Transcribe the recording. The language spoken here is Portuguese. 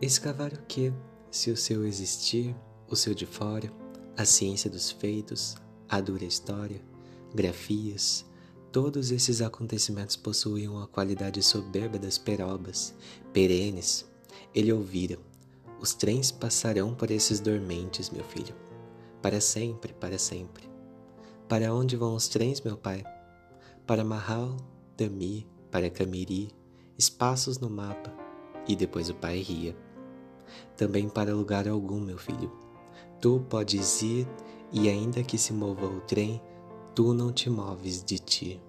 Escavar o que, se o seu existir, o seu de fora, a ciência dos feitos, a dura história, grafias, todos esses acontecimentos possuíam a qualidade soberba das perobas, perenes. Ele ouvira. Os trens passarão por esses dormentes, meu filho. Para sempre, para sempre. Para onde vão os trens, meu pai? Para Mahal, Dami, para Camiri, espaços no mapa. E depois o pai ria. Também para lugar algum, meu filho. Tu podes ir, e ainda que se mova o trem, tu não te moves de ti.